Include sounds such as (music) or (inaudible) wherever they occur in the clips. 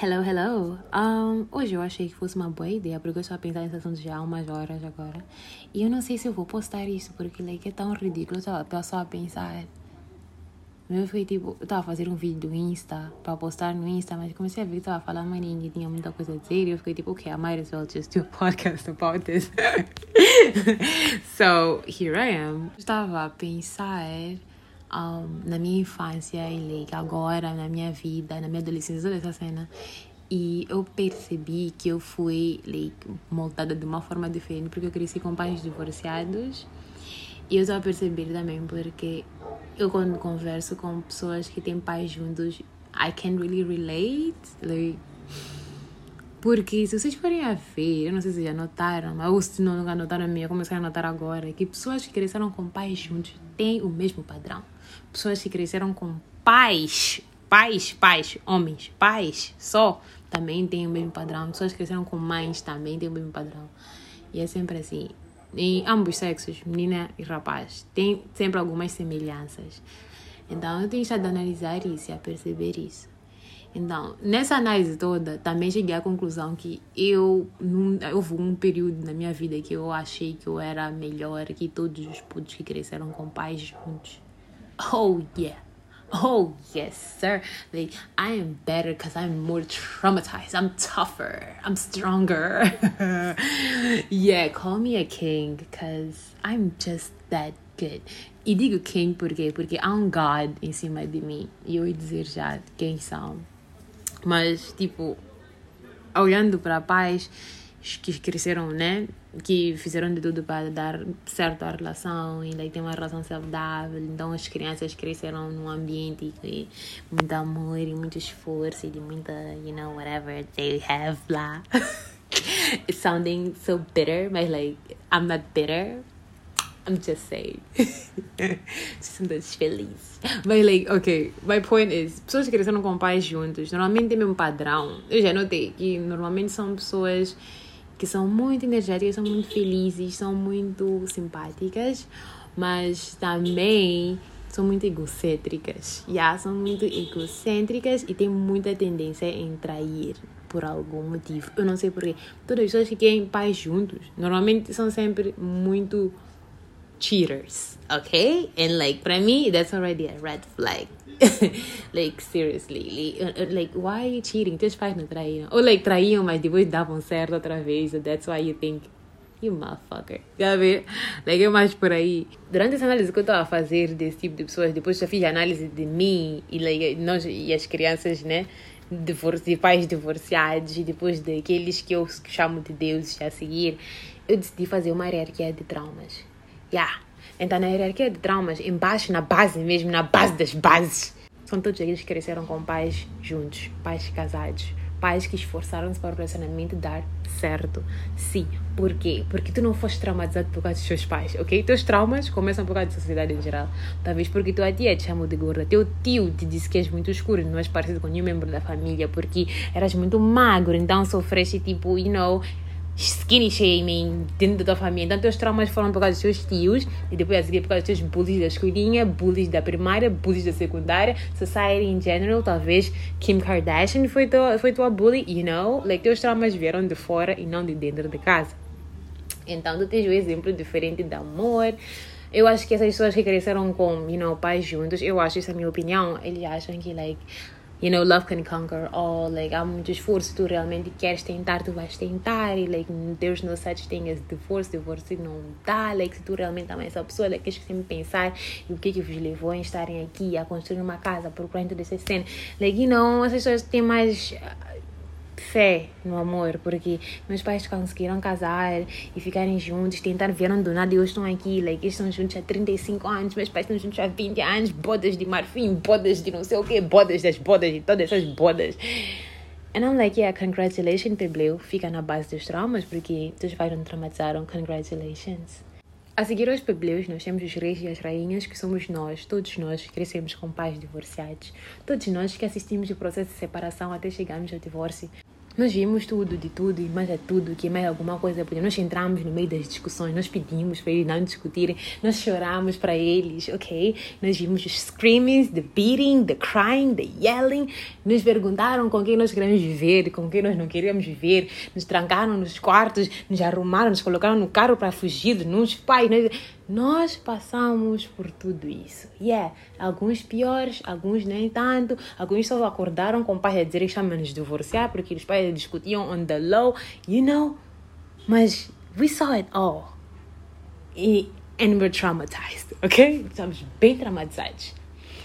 Hello, hello. Um, hoje eu achei que fosse uma boa ideia, porque eu estou a pensar nesse assunto já há umas horas agora. E eu não sei se eu vou postar isso, porque like, é tão ridículo. Eu estava só a pensar. Eu fui tipo, eu estava a fazer um vídeo do Insta, para postar no Insta, mas comecei a ver que estava falando, mas ninguém tinha muita coisa a dizer. E eu fiquei tipo, ok, I might as well just do a podcast about this. (laughs) so, here I am. Eu estava a pensar um, na minha infância e agora na minha vida, na minha adolescência, toda essa cena. E eu percebi que eu fui like, moldada de uma forma diferente porque eu cresci com pais divorciados. E eu estou a perceber também porque eu quando converso com pessoas que têm pais juntos, I can't really relate. Like, porque se vocês forem a ver, eu não sei se já notaram, mas ou se não nunca notaram minha, comecei a notar agora, que pessoas que cresceram com pais juntos têm o mesmo padrão. Pessoas que cresceram com pais, pais, pais, homens, pais só, também têm o mesmo padrão. Pessoas que cresceram com mães também têm o mesmo padrão. E é sempre assim. Em ambos sexos, menina e rapaz, tem sempre algumas semelhanças. Então eu tenho estado a analisar isso e a perceber isso. Então, nessa análise toda, também cheguei à conclusão que eu, houve um período na minha vida que eu achei que eu era melhor que todos os putos que cresceram com pais juntos. Oh, yeah. Oh, yes, sir. Like, I am better because I'm more traumatized. I'm tougher. I'm stronger. (laughs) yeah, call me a king because I'm just that good. E digo king por quê? Porque há um God em cima de mim. E eu dizer já quem são. Mas, tipo, olhando para pais que cresceram, né? Que fizeram de tudo para dar certo à relação e daí tem uma relação saudável. Então as crianças cresceram num ambiente de muito amor e muito esforço e de muita, you know, whatever they have lá. (laughs) It's sounding so bitter, but like, I'm not bitter. I'm just saying. (laughs) Sinto-se feliz. Mas, like, ok, my point is: pessoas que cresceram com pais juntos normalmente têm o mesmo padrão. Eu já notei que normalmente são pessoas que são muito energéticas, são muito felizes, são muito simpáticas, mas também são muito egocêntricas. Yeah, são muito egocêntricas e têm muita tendência em trair por algum motivo. Eu não sei porquê. Todas as pessoas que têm pais juntos normalmente são sempre muito cheaters, okay? And like for me, that's already a red flag. (laughs) like seriously, like, uh, like why cheating? Teus pais não traíam. Ou like traíam, mas depois davam certo outra vez. So that's why you think you motherfucker. Sabe? Like, é mais por aí. Durante essa análise que eu estava a fazer desse tipo de pessoas, depois já fiz análise de mim e like, nós e as crianças, né? Divorci, pais divorciados e depois daqueles que eu chamo de deuses a seguir, eu decidi fazer uma hierarquia de traumas. Yeah. Então, na hierarquia de traumas, embaixo, na base mesmo, na base das bases, são todos aqueles que cresceram com pais juntos, pais casados, pais que esforçaram-se para o relacionamento dar certo. Sim. Por quê? Porque tu não foste traumatizado por causa dos teus pais, ok? Teus traumas começam por causa da sociedade em geral. Talvez porque tua tia te chamou de gorda, teu tio te disse que és muito escuro, não és parecido com nenhum membro da família, porque eras muito magro, então sofreste tipo, you know skinny shaming dentro da tua família. Então, teus traumas foram por causa dos teus tios e depois a seguir por causa dos teus bullies da escolinha, bullies da primária, bullies da secundária, society in general. Talvez Kim Kardashian foi tua, foi tua bully, you know? Like, teus traumas vieram de fora e não de dentro de casa. Então, tu tens um exemplo diferente de amor. Eu acho que essas pessoas que cresceram com, you know, pais juntos, eu acho, isso é a minha opinião, eles acham que, like, you know, love can conquer all. Like, há muito esforço, tu realmente queres tentar, tu vais tentar. E, like, there's no such thing as divorce, divorce não dá. Like, se tu realmente amas essa pessoa, like, tens que sempre pensar e o que que vos levou a estarem aqui, a construir uma casa, procurando dessa cena. Like, you know, as pessoas têm mais fé no amor, porque meus pais conseguiram casar e ficarem juntos, tentaram, vieram do nada e hoje estão aqui, like, eles estão juntos há 35 anos, meus pais estão juntos há 20 anos, bodas de marfim, bodas de não sei o que, bodas das bodas e todas essas bodas. And I'm like, yeah, congratulations, Pebleu, fica na base dos traumas, porque teus pais não traumatizaram, congratulations. A seguir aos pebleus, nós temos os reis e as rainhas, que somos nós, todos nós que crescemos com pais divorciados, todos nós que assistimos o processo de separação até chegarmos ao divórcio, Nós vimos tudo, de tudo, e mais é tudo, que mais alguma coisa podia. Nós entramos no meio das discussões, nós pedimos para eles não discutirem, nós choramos para eles, ok? Nós vimos os screamings, the beating, the crying, the yelling. Nos perguntaram com quem nós queremos viver, com quem nós não queríamos viver. Nos trancaram nos quartos, nos arrumaram, nos colocaram no carro para fugir, nos pais. Nós nós passamos por tudo isso. E yeah, alguns piores, alguns nem tanto. Alguns só acordaram com o pai a dizer que estão nos divorciar porque os pais discutiam on the low, you know. Mas we saw it all. E, and we're traumatized, ok? Estamos bem traumatizados.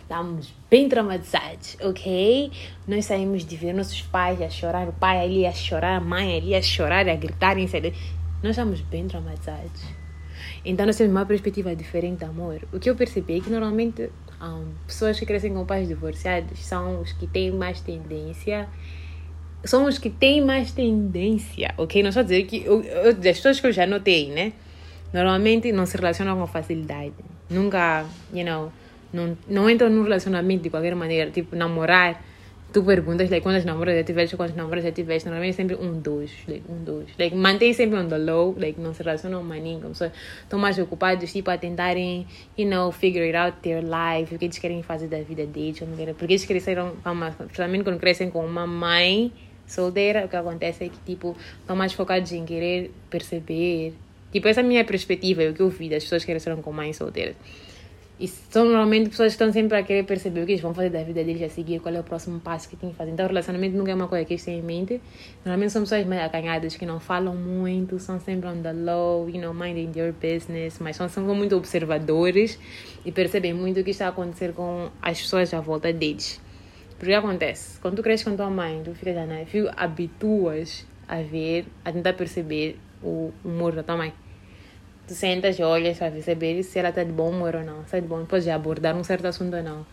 Estamos bem traumatizados, ok? Nós saímos de ver nossos pais a chorar, o pai ali a chorar, a mãe ali a chorar, a gritar, Nós estamos bem traumatizados. Então nós temos uma perspectiva diferente de amor. O que eu percebi é que normalmente um, pessoas que crescem com pais divorciados são os que têm mais tendência são os que têm mais tendência, ok? Não só dizer que eu, eu, das pessoas que eu já notei, né? Normalmente não se relacionam com facilidade. Nunca, you know, não, não entram num relacionamento de qualquer maneira, tipo namorar tu perguntas like, quantas namoras já tiveste, quantas namoras já tiveste, normalmente é sempre um, dois, like, um, dois. Like, mantém sempre on the low, like, não se relacionam mais ninguém, como estão mais ocupados, tipo, a tentarem, you know, figure it out their life, o que eles querem fazer da vida deles, porque eles cresceram, principalmente quando crescem com uma mãe solteira, o que acontece é que, tipo, estão mais focados em querer perceber, tipo, essa é a minha perspectiva, é o que eu vi das pessoas que cresceram com mães solteiras e são normalmente pessoas que estão sempre a querer perceber o que eles vão fazer da vida deles a seguir, qual é o próximo passo que têm que fazer. Então, o relacionamento nunca é uma coisa que eles têm em mente. Normalmente são pessoas mais acanhadas, que não falam muito, são sempre on the low, you know, minding their business, mas são, são muito observadores e percebem muito o que está a acontecer com as pessoas à volta deles. Porque acontece, quando tu cresces com tua mãe, tu ficas, né, tu habituas a ver, a tentar perceber o humor da tua mãe tu sentas e olhas para perceber se ela está de bom humor ou não. Está de bom, depois de abordar um certo assunto ou não.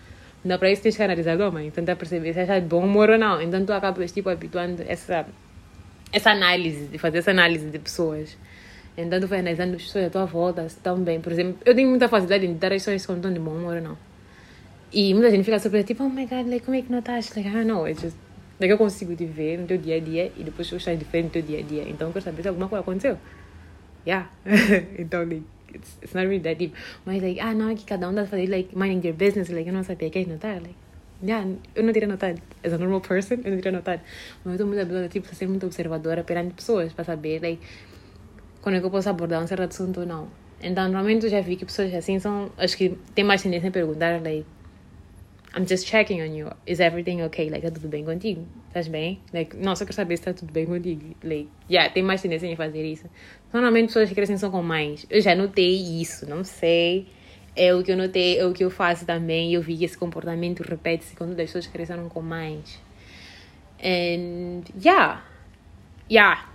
Não dá para isso tens que analisar a mãe, tentar perceber se ela está de bom humor ou não. Então tu acabas tipo habituando essa, essa análise, de fazer essa análise de pessoas. Então tu vai analisando as pessoas à tua volta, se estão bem. Por exemplo, eu tenho muita facilidade em dar as pessoas se estão de bom humor ou não. E muita gente fica surpresa, tipo, oh my god, like, como é que não estás? Like, ah, não, it's just... Eu consigo te ver no teu dia a dia e depois tu estás diferente no teu dia a dia. Então eu quero saber se alguma coisa aconteceu yeah. (laughs) então, like, it's, it's not really that deep. Mas, like, ah, não, é que cada um dá fazer, like, minding their business, like, eu não sabia que notar, like, yeah, eu não teria notado. As a normal person, eu não teria notado. Mas eu estou muito habituada, tipo, a ser muito observadora perante pessoas, para saber, like, quando é que eu posso abordar um certo assunto ou não. Então, normalmente eu já vi que pessoas assim são, acho que tem mais tendência a perguntar, like, I'm just checking on you. Is everything okay? Like, tá tudo bem contigo? Estás bem? Like, não, só quero saber se está tudo bem contigo. Like, yeah, tem mais tendência em fazer isso. Normalmente pessoas que crescem são com mães. Eu já notei isso, não sei. É o que eu notei, é o que eu faço também. Eu vi que esse comportamento repete-se quando as pessoas cresceram com mães. And, yeah. Yeah.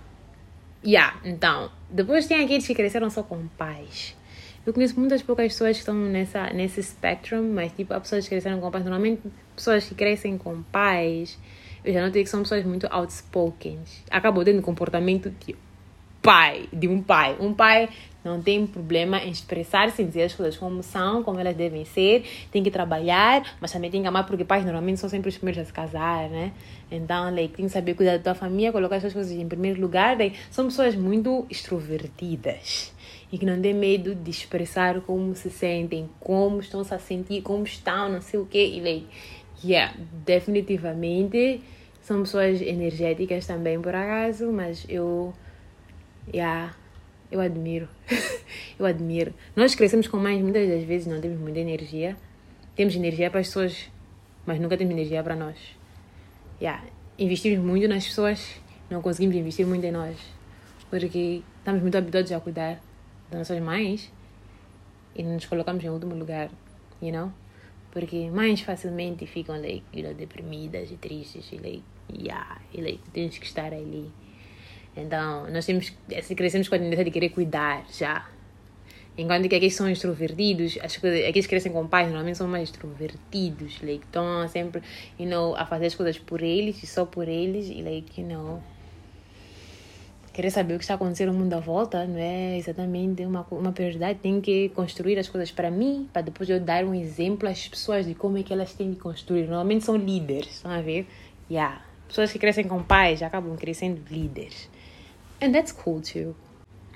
Yeah, então. Depois tem aqueles que cresceram só com pais. Eu conheço muitas poucas pessoas que estão nessa, nesse spectrum, mas tipo, há pessoas que cresceram com pais. Normalmente, pessoas que crescem com pais, eu já notei que são pessoas muito outspoken. Acabou tendo comportamento de pai, de um pai. Um pai não tem problema em expressar-se, dizer as coisas como são, como elas devem ser, tem que trabalhar, mas também tem que amar, porque pais normalmente são sempre os primeiros a se casar, né? Então, like, tem que saber cuidar da tua família, colocar as suas coisas em primeiro lugar. São pessoas muito extrovertidas e que não têm medo de expressar como se sentem, como estão -se a sentir, como estão, não sei o quê. E, like, yeah, definitivamente são pessoas energéticas também, por acaso, mas eu, yeah, eu admiro. (laughs) eu admiro. Nós crescemos com mães, muitas das vezes não temos muita energia. Temos energia para as pessoas, mas nunca temos energia para nós. Yeah. Investimos muito nas pessoas, não conseguimos investir muito em nós. Porque estamos muito habituados a cuidar das nossas mães e nos colocamos em último lugar, you know? Porque mães facilmente ficam like, you know, deprimidas e tristes e like, yeah, e like, tens que estar ali. Então, nós temos, assim, crescemos com a tendência de querer cuidar já. Enquanto que aqueles são extrovertidos, acho que aqueles que crescem com pais normalmente são mais extrovertidos. Like, estão sempre, you know, a fazer as coisas por eles e só por eles. E, like, you know, querer saber o que está acontecendo no mundo à volta não é exatamente uma, uma prioridade. Tem que construir as coisas para mim, para depois eu dar um exemplo às pessoas de como é que elas têm que construir. Normalmente são líderes, estão a ver? Yeah pessoas que crescem com pais acabam crescendo líderes. And that's cool too.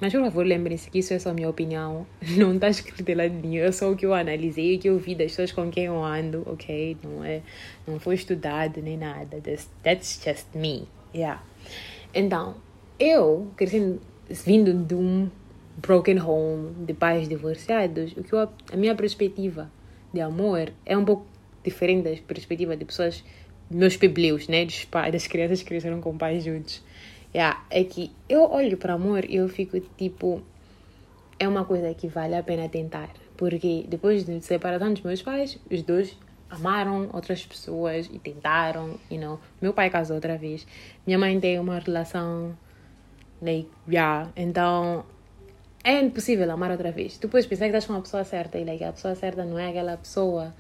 Mas por favor, lembrem-se que isso é só minha opinião. (laughs) Não está escrito lá nenhum. É só o que eu analisei, o que eu vi das pessoas com quem eu ando, ok? Não, é, não foi estudado nem nada. That's, that's just me. Yeah. Então, eu, crescendo, vindo de um broken home, de pais divorciados, o que eu, a minha perspectiva de amor é um pouco diferente da perspectiva de pessoas, meus pebleus, né? Dos pais, das crianças que cresceram com pais juntos. Yeah, é que eu olho para amor e eu fico tipo. É uma coisa que vale a pena tentar. Porque depois de separação dos meus pais, os dois amaram outras pessoas e tentaram, you know. Meu pai casou outra vez. Minha mãe tem uma relação, like, yeah. Então, é impossível amar outra vez. Depois pensar que estás com a pessoa certa e like, a pessoa certa não é aquela pessoa.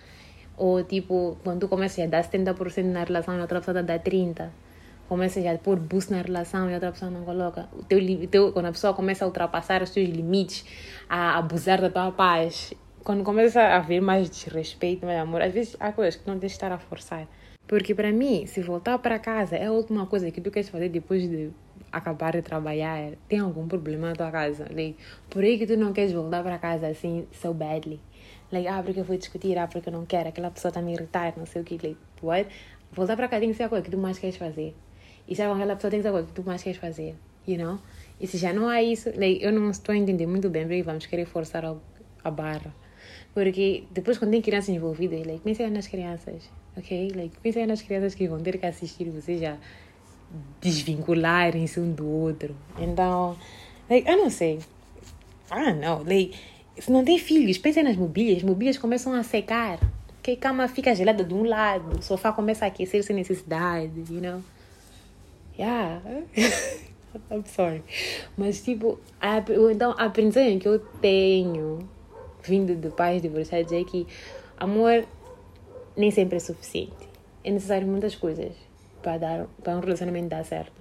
Ou tipo, quando tu começas a dar 70% na relação e a outra pessoa dá 30% começa já a pôr boost na relação e a outra pessoa não coloca. O teu, teu, quando a pessoa começa a ultrapassar os teus limites, a abusar da tua paz, quando começa a haver mais desrespeito, mais amor, às vezes há coisas que não tens de estar a forçar. Porque para mim, se voltar para casa é a última coisa que tu queres fazer depois de acabar de trabalhar, tem algum problema na tua casa. Like, por aí que tu não queres voltar para casa assim, so badly. Like, ah, porque eu vou discutir, ah, porque eu não quero, aquela pessoa está me irritar, não sei o que. Like, what? Voltar para casa tem que ser a coisa que tu mais queres fazer. E sabe, aquela pessoa tem que saber o que tu mais queres fazer, you know? E se já não há isso, like, eu não estou a entender muito bem porque vamos querer forçar a barra. Porque depois quando tem crianças envolvidas, like, pensa nas crianças, ok? Like, pensa nas crianças que vão ter que assistir vocês já desvincularem-se um do outro. Então, like, eu não sei. Ah, não, like, se não tem filhos, pensa nas mobílias, as mobílias começam a secar. Que cama fica gelada de um lado, o sofá começa a aquecer sem necessidade, you know? Yeah. (laughs) I'm sorry. Mas, tipo, a, então a aprendizagem que eu tenho vindo de pais divorciados é que amor nem sempre é suficiente. É necessário muitas coisas para, dar, para um relacionamento dar certo.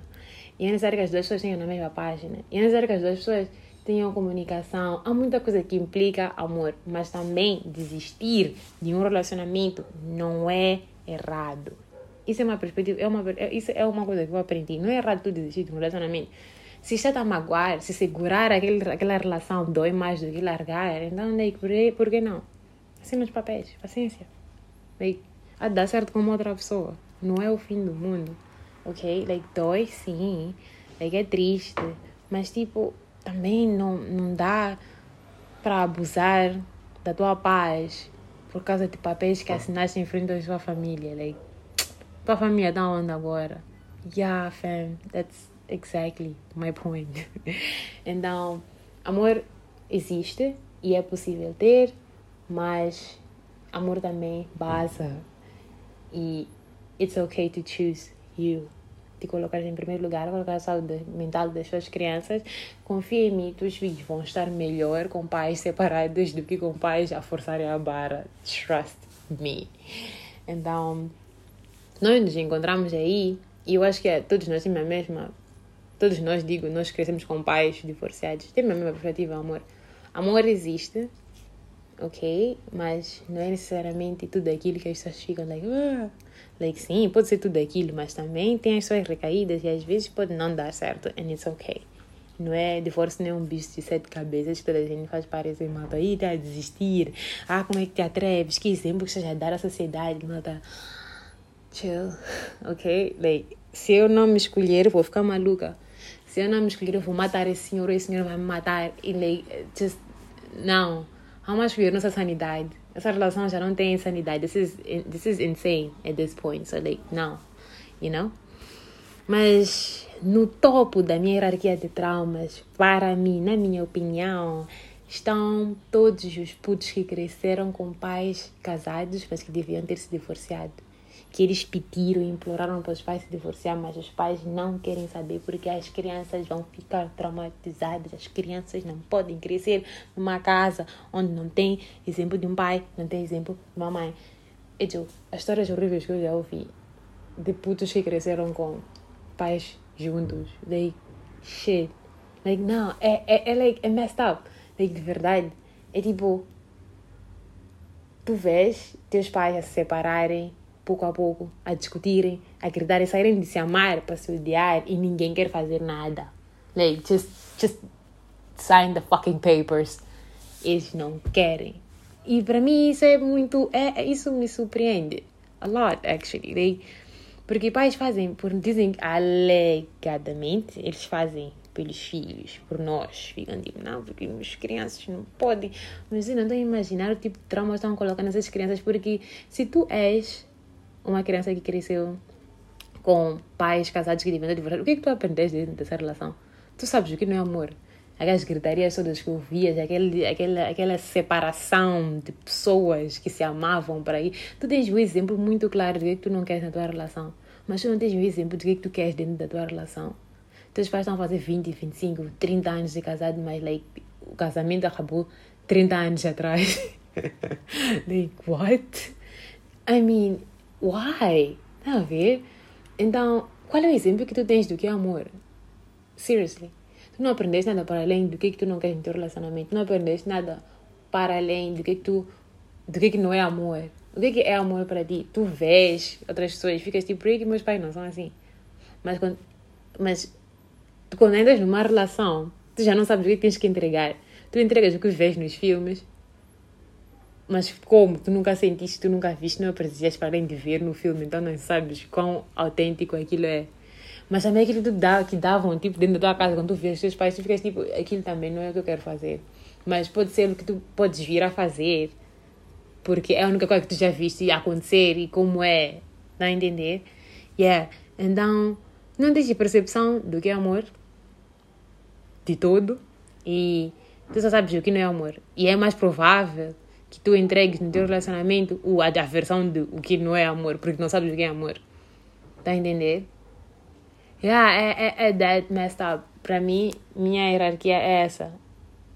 E é necessário que as duas pessoas tenham na mesma página. E é necessário que as duas pessoas tenham comunicação. Há muita coisa que implica amor, mas também desistir de um relacionamento não é errado. Isso é uma perspectiva, é uma, é, isso é uma coisa que eu aprendi. Não é errado tu desistir de um relacionamento. Se está a magoar, se segurar aquele, aquela relação dói mais do que largar, então like, por, por que não? Assim nos papéis, paciência. Like, a dar certo com outra pessoa. Não é o fim do mundo. Ok? Like, dói sim. Like, é triste. Mas tipo, também não, não dá para abusar da tua paz por causa de papéis que assinaste em frente da sua família. Like, tua família tá onde agora? Yeah, fam, that's exactly my point. (laughs) então, amor existe e é possível ter, mas amor também base. E it's okay to choose you. Te colocar em primeiro lugar, colocar a saúde mental das suas crianças. Confia em mim, teus filhos vão estar melhor com pais separados do que com pais a forçarem a barra. Trust me. Então, nós nos encontramos aí e eu acho que é, todos nós temos a mesma. Todos nós, digo, nós crescemos com pais divorciados. Temos a mesma perspectiva, amor. Amor existe, ok? Mas não é necessariamente tudo aquilo que as pessoas ficam like, ah. like sim, pode ser tudo aquilo, mas também tem as suas recaídas e às vezes pode não dar certo, and it's ok. Não é divórcio nem um bicho de sete cabeças que toda a gente faz parecer mal. Aí tá a desistir. Ah, como é que te atreves? Que exemplo que estás a dar à sociedade? Tá chill, (laughs) ok? Like, se eu não me escolher, vou ficar maluca. Se eu não me escolher, eu vou matar esse senhor, esse senhor vai me matar. E, like, just, não. Vamos escolher nossa sanidade. Essa relação já não tem sanidade. This is, this is insane at this point. So, like, não. You know? Mas no topo da minha hierarquia de traumas, para mim, na minha opinião, estão todos os putos que cresceram com pais casados, mas que deviam ter se divorciado que eles pediram e imploraram para os pais se divorciar, mas os pais não querem saber porque as crianças vão ficar traumatizadas. As crianças não podem crescer numa casa onde não tem exemplo de um pai, não tem exemplo de uma mãe. E, tipo, as histórias horríveis que eu já ouvi de putos que cresceram com pais juntos. Like, shit. Like, não, é, é, é, like, é messed up. Like, de verdade. É tipo, tu vês teus pais a se separarem pouco a pouco, a discutirem, a gritarem, saírem de se amar para se odiar e ninguém quer fazer nada. Like, just, just sign the fucking papers. Eles não querem. E para mim isso é muito. É, isso me surpreende. A lot, actually. They, porque pais fazem, por, dizem alegadamente, eles fazem pelos filhos, por nós. Ficam tipo, não, porque as crianças não podem. Mas eu não estou a imaginar o tipo de trauma que estão colocando nessas crianças, porque se tu és uma criança que cresceu com pais casados que devem divorciar, o que é que tu aprendeste dentro dessa relação? Tu sabes o que não é amor? Aquelas gritarias todas que ouvias, aquele, aquela, aquela separação de pessoas que se amavam por aí. Tu tens um exemplo muito claro de que tu não queres na tua relação, mas tu não tens um exemplo de que tu queres dentro da tua relação. Teus pais estão a fazer 20, 25, 30 anos de casado, mas like, o casamento acabou 30 anos atrás. (laughs) like, what? I mean, why? Tá a ver? Então, qual é o exemplo que tu tens do que é amor? Seriously. Tu não aprendeste nada para além do que, que tu não queres no teu relacionamento. Não aprendeste nada para além do que, que tu. do que, que não é amor. O que, que é amor para ti? Tu vês outras pessoas, ficas tipo, por que meus pais não são assim? Mas quando. Mas Tu, quando entras numa relação, tu já não sabes o que tens que entregar. Tu entregas o que vês nos filmes, mas como tu nunca sentiste, tu nunca viste, não apreciaste para além de ver no filme, então não sabes quão autêntico aquilo é. Mas também aquilo que, dá, que davam, tipo, dentro da tua casa, quando tu vês os teus pais, tu ficas tipo, aquilo também não é o que eu quero fazer. Mas pode ser o que tu podes vir a fazer, porque é a única coisa que tu já viste acontecer e como é, dá a entender? Yeah. Então, não tens percepção do que é amor, de todo e tu só sabes o que não é amor. E é mais provável que tu entregues no teu relacionamento o, a, versão de o que não é amor, porque não sabes o que é amor. Tá a entender? Yeah, é, é, é that messed up. Para mim, minha hierarquia é essa.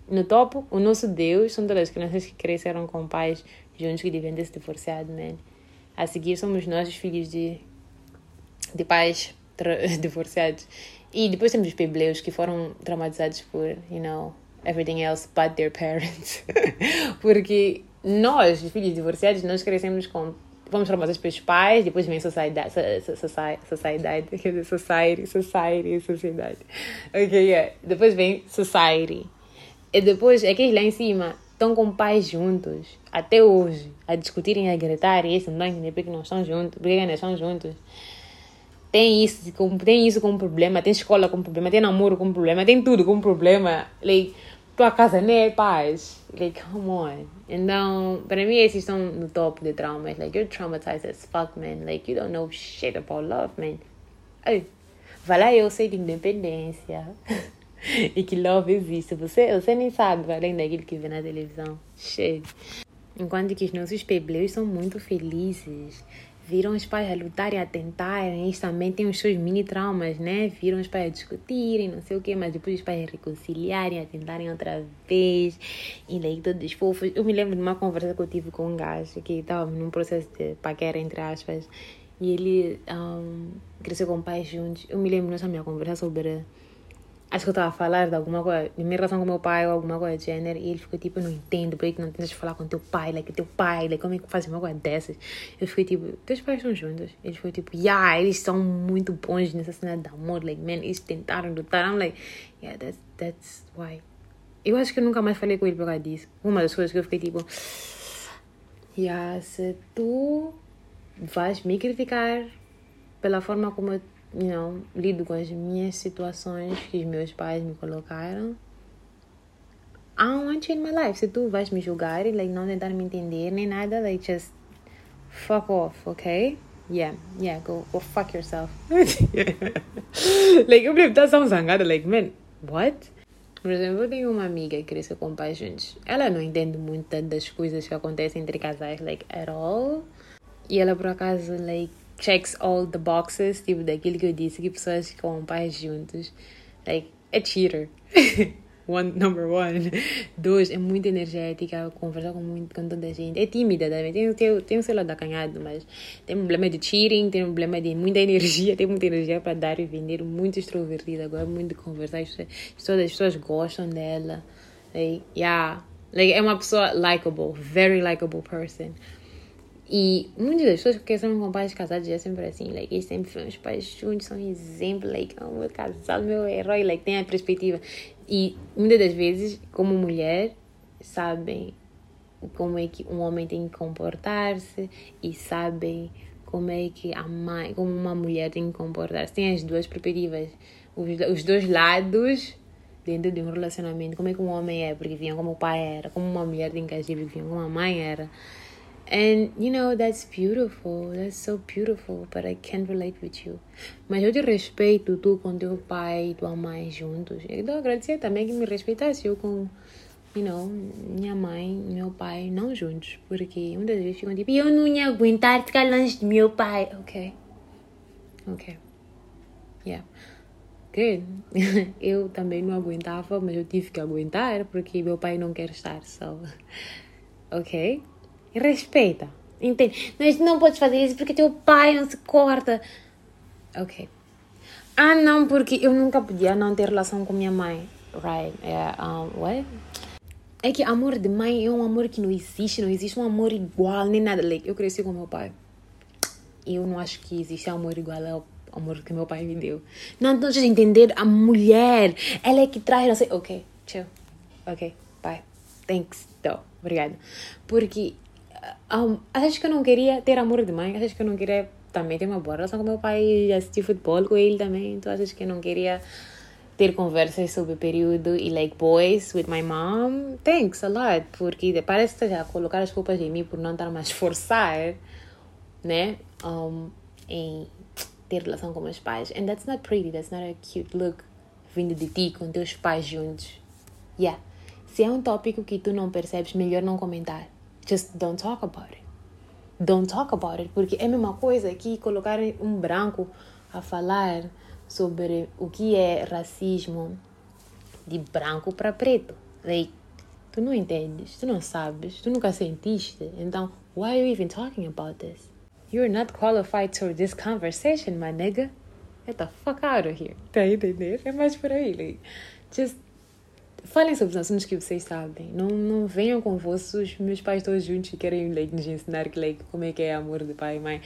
No topo, o nosso Deus são todas as crianças que cresceram com pais juntos que devem ter se divorciado, man. A seguir somos nós, os filhos de, de pais (laughs) divorciados. E depois temos os pebleus que foram traumatizados por, you know, everything else but their parents. (laughs) Porque nós, os filhos divorciados, nós crescemos com. Fomos traumatizados pelos pais, depois vem sociedade, sociedade, quer dizer, society, society, sociedade. Ok, yeah. Depois vem society. E depois, aqueles lá em cima estão com pais juntos, até hoje, a discutirem, a gritar, e isso não entender porque não estão juntos, porque ainda estão juntos tem isso, tem isso como problema, tem escola como problema, tem namoro como problema, tem tudo como problema. Like, tua casa nem é paz. Like, come on. Então, para mim, esses estão no top de traumas. Like, you're traumatized as fuck, man. Like, you don't know shit about love, man. Ei, vai lá eu sei de independência. (laughs) e que love existe. Você, você nem sabe, além daquilo que vê na televisão. Shit. Enquanto que os nossos pebleus são muito felizes viram os pais a lutarem, a tentarem, eles também têm os seus mini traumas, né? Viram os pais a discutirem, não sei o quê, mas depois os pais a reconciliarem, a tentarem outra vez, e daí todos fofos. Eu me lembro de uma conversa que eu tive com um gajo que estava num processo de paquera, entre aspas, e ele um, cresceu com pais juntos. Eu me lembro nessa minha conversa sobre acho que eu estava a falar de alguma coisa, de minha relação com meu pai ou alguma coisa do gênero, e ele ficou tipo, não entendo, por que não tentas falar com teu pai, like, teu pai, like, como é que faz uma coisa dessas? Eu fiquei tipo, teus pais estão juntos? Ele ficou tipo, yeah, eles são muito bons nessa cena de amor, like, man, eles tentaram lutar, I'm like, yeah, that's, that's why. Eu acho que eu nunca mais falei com ele por causa disso. Uma das coisas que eu fiquei tipo, yeah, se tu vais me criticar pela forma como eu you know, lido com as minhas situações que os meus pais me colocaram. I don't want you in my life. Se tu vais me julgar e like, não tentar me entender nem nada, like, just fuck off, ok? Yeah, yeah, go, go fuck yourself. (laughs) like, eu estar tão zangada, like, man, what? Por exemplo, eu tenho uma amiga que cresceu com pais juntos. Ela não entende muito das coisas que acontecem entre casais, like, at all. E ela, por acaso, like, checks all the boxes, tipo daquilo que eu disse, que pessoas com pais juntos, like, é cheater. (laughs) one, number one. Dois, é muito energética, conversa com, muito, com toda a gente. É tímida também, tem, tem, tem o seu lado acanhado, mas tem problema de cheating, tem problema de muita energia, (laughs) tem muita energia para dar e vender, muito extrovertida, agora muito de conversar, as pessoas, as pessoas gostam dela. Like, yeah. Like, é uma pessoa likable, very likable person. E muitas das pessoas que são com pais casados é sempre assim, like, eles sempre foram os pais juntos, são exemplo, like, oh, meu casal, meu herói, like, tem a perspectiva. E muitas das vezes, como mulher, sabem como é que um homem tem que comportar-se e sabem como é que a mãe, como uma mulher tem que comportar-se. Tem as duas perspectivas, os, os dois lados dentro de um relacionamento. Como é que um homem é, porque viam como o pai era, como uma mulher tem que agir, porque viam como a mãe era. And you know, that's beautiful. That's so beautiful, but I can't relate with you. Mas eu te respeito, tu com teu pai e tua mãe juntos. Eu dou agradecer também que me respeitasse eu com, you know, minha mãe e meu pai não juntos. Porque muitas vezes ficam tipo, eu não ia aguentar ficar longe de meu pai. Ok. Ok. Yeah. Good. (laughs) eu também não aguentava, mas eu tive que aguentar porque meu pai não quer estar. So, ok respeita. Entende? Mas não podes fazer isso porque teu pai não se corta. Ok. Ah, não, porque eu nunca podia não ter relação com minha mãe. Right. Yeah, um, what? É que amor de mãe é um amor que não existe, não existe um amor igual, nem nada. Like, eu cresci com meu pai. E eu não acho que existe amor igual ao amor que meu pai me deu. Não, não de entender a mulher. Ela é que traz, não sei. Ok, chill. Ok, bye. Thanks, though. Obrigada. Porque achas que eu não queria ter amor de mãe? Achas que eu não queria também ter uma boa relação com meu pai e assistir futebol com ele também? Tu achas que eu não queria ter conversas sobre o período e like boys with my mom? Thanks a lot, porque parece que já colocar as culpas em mim por não estar mais (laughs) forçar, né? Um, em ter relação com meus pais. And that's not pretty, that's not a cute look vindo de ti com teus pais juntos. Yeah. Se é um tópico que tu não percebes, melhor não comentar. Just don't talk about it. Don't talk about it, porque é a mesma coisa que colocar um branco a falar sobre o que é racismo de branco para preto. Like, tu não entendes, tu não sabes, tu nunca sentiste. Então, why are you even talking about this? You're not qualified for this conversation, my nigga. Get the fuck out of here. Tá a entender? É mais por aí. Like, just falem sobre os assuntos que vocês sabem. Não, não venham com vossos meus pais todos juntos querem like, nos ensinar que, like, como é que é amor de pai e mãe.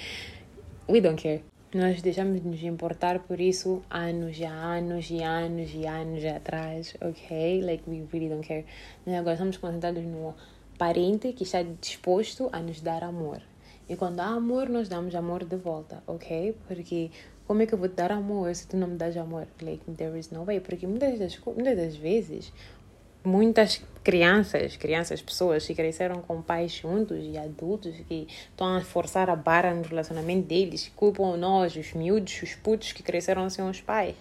We don't care. Nós deixamos de nos importar por isso anos e anos e anos e anos atrás, ok? Like, we really don't care. Nós agora estamos concentrados no parente que está disposto a nos dar amor. E quando há amor, nós damos amor de volta, ok? Porque como é que eu vou te dar amor se tu não me das amor? Like, there is no way. Porque muitas das, muitas das vezes, muitas crianças, crianças, pessoas que cresceram com pais juntos e adultos que estão a forçar a barra no relacionamento deles, culpam nós, os miúdos, os putos que cresceram sem os pais,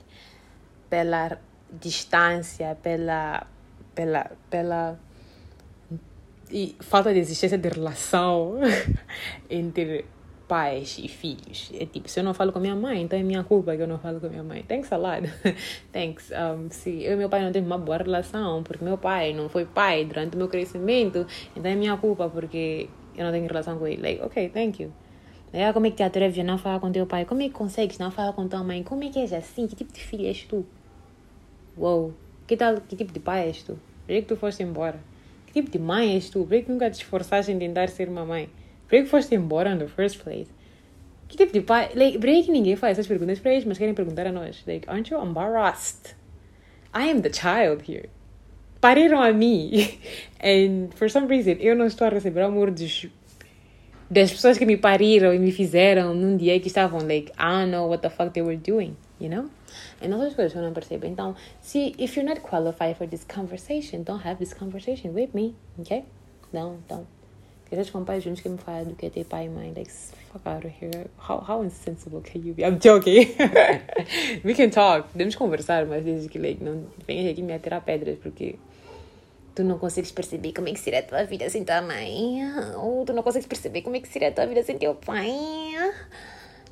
pela distância, pela, pela, pela e falta de existência de relação (laughs) entre pais e filhos. É tipo, se eu não falo com minha mãe, então é minha culpa que eu não falo com minha mãe. Thanks a lot. (laughs) Thanks. Um, se eu e meu pai não temos uma boa relação, porque meu pai não foi pai durante o meu crescimento, então é minha culpa porque eu não tenho relação com ele. Like, ok, thank you. É, como é que te atreves a não falar com teu pai? Como é que consegues não falar com tua mãe? Como é que és assim? Que tipo de filho és tu? Uou, que tal, que tipo de pai és tu? Por que tu foste embora? Que tipo de mãe és tu? Por que nunca te esforçaste em tentar ser uma mãe? Por que foste embora in the first place? Que tipo de pai. Like, por que ninguém faz essas perguntas para eles, mas querem perguntar a nós? Like, aren't you embarrassed? I am the child here. Pariram a mim. (laughs) And for some reason, eu não estou a receber amor dos, das pessoas que me pariram e me fizeram num dia que estavam, like, I don't know what the fuck they were doing, you know? E outras coisas eu não percebo. Então, se, if you're not qualified for this conversation, don't have this conversation with me, okay? Não, don't. Pais juntos que me fala do que é ter pai e mãe. Like, fuck out of here. How, how insensible can you be? I'm joking. (laughs) We can talk. Podemos conversar, mas desde que like, não venhas aqui me atirar pedras, porque tu não consegues perceber como é que seria a tua vida sem tua mãe. Ou tu não consegues perceber como é que seria a tua vida sem teu pai.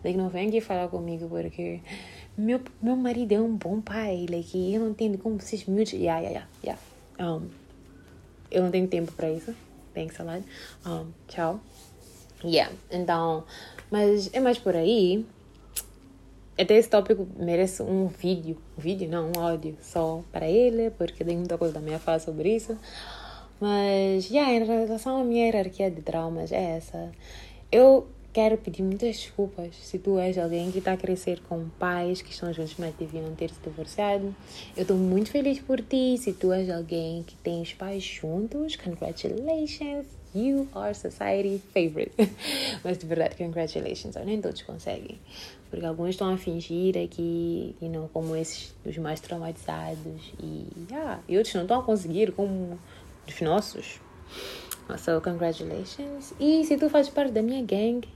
Like, não vem aqui falar comigo, porque meu, meu marido é um bom pai. Like, eu não entendo como vocês me... Yeah, yeah, yeah. yeah. Um, eu não tenho tempo para isso thanks a lot. Um, tchau. Yeah, então, mas é mais por aí. Até esse tópico merece um vídeo, um vídeo não, um áudio só para ele, porque tem muita coisa também a falar sobre isso. Mas, yeah, em relação à minha hierarquia de traumas, é essa. eu quero pedir muitas desculpas se tu és alguém que está a crescer com pais que estão juntos, mas deviam ter se divorciado. Eu estou muito feliz por ti. Se tu és alguém que tem os pais juntos, congratulations! You are society favorite. (laughs) mas de verdade, congratulations. Nem todos conseguem. Porque alguns estão a fingir aqui, you know, como esses dos mais traumatizados. E, yeah, e outros não estão a conseguir, como os nossos. So, congratulations. E se tu fazes parte da minha gang,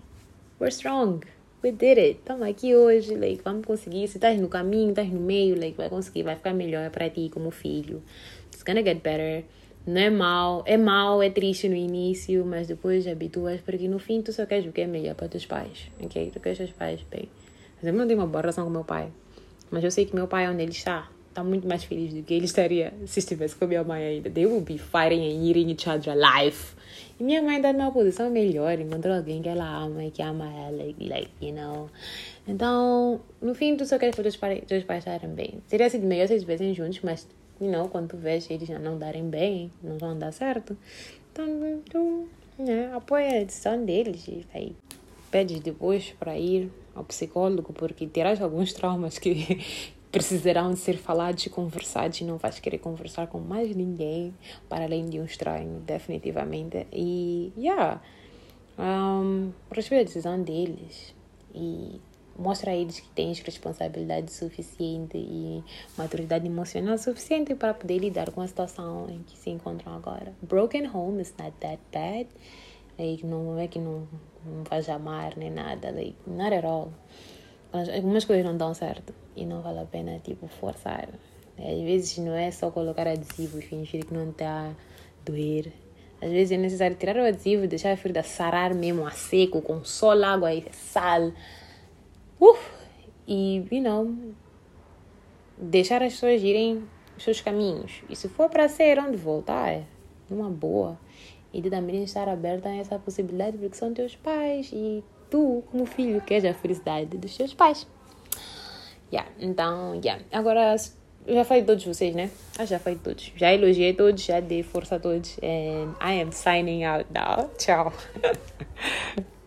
we're strong. We did it. Estamos aqui hoje, like, vamos conseguir. Se estás no caminho, estás no meio, like, vai conseguir, vai ficar melhor para ti como filho. It's gonna get better. Não é mal, é mal, é triste no início, mas depois habituas, porque no fim tu só queres o que é melhor para teus pais, ok? Tu queres teus pais bem. Mas eu não tenho uma boa relação com meu pai, mas eu sei que meu pai, onde ele está, está muito mais feliz do que ele estaria se estivesse com minha mãe ainda. They will be fighting and eating each other alive. E minha mãe está numa posição melhor, encontrou alguém que ela ama e que ama ela, like, you know. Então, no fim, tu só queres que os teus pais estarem bem. Seria sido melhor se eles estivessem juntos, mas, you know, quando tu vês eles não darem bem, não vão dar certo, então, tu né, apoia a decisão deles e aí pedes depois para ir ao psicólogo, porque terás alguns traumas que, precisarão ser falados e conversados e não vais querer conversar com mais ninguém para além de um estranho, definitivamente. E, yeah, um, respeita a decisão deles e mostra a eles que tens responsabilidade suficiente e maturidade emocional suficiente para poder lidar com a situação em que se encontram agora. Broken home is not that bad. Like, não é que não, não vais amar nem nada. Like, not at all algumas coisas não dão certo e não vale a pena tipo forçar. Às vezes não é só colocar adesivo e fingir que não está doer. Às vezes é necessário tirar o adesivo e deixar a ferida sarar mesmo a seco, com sol, água e sal. Uf! E, you know, deixar as pessoas irem os seus caminhos. E se for para ser onde voltar, numa boa. E de também estar aberta a essa possibilidade, porque são teus pais e tu, como filho, queres a felicidade dos teus pais. Yeah, então, yeah. Agora, já falei de todos vocês, né? Ah, já falei de todos. Já elogiei todos, já dei força a todos. And I am signing out now. Tchau. (laughs)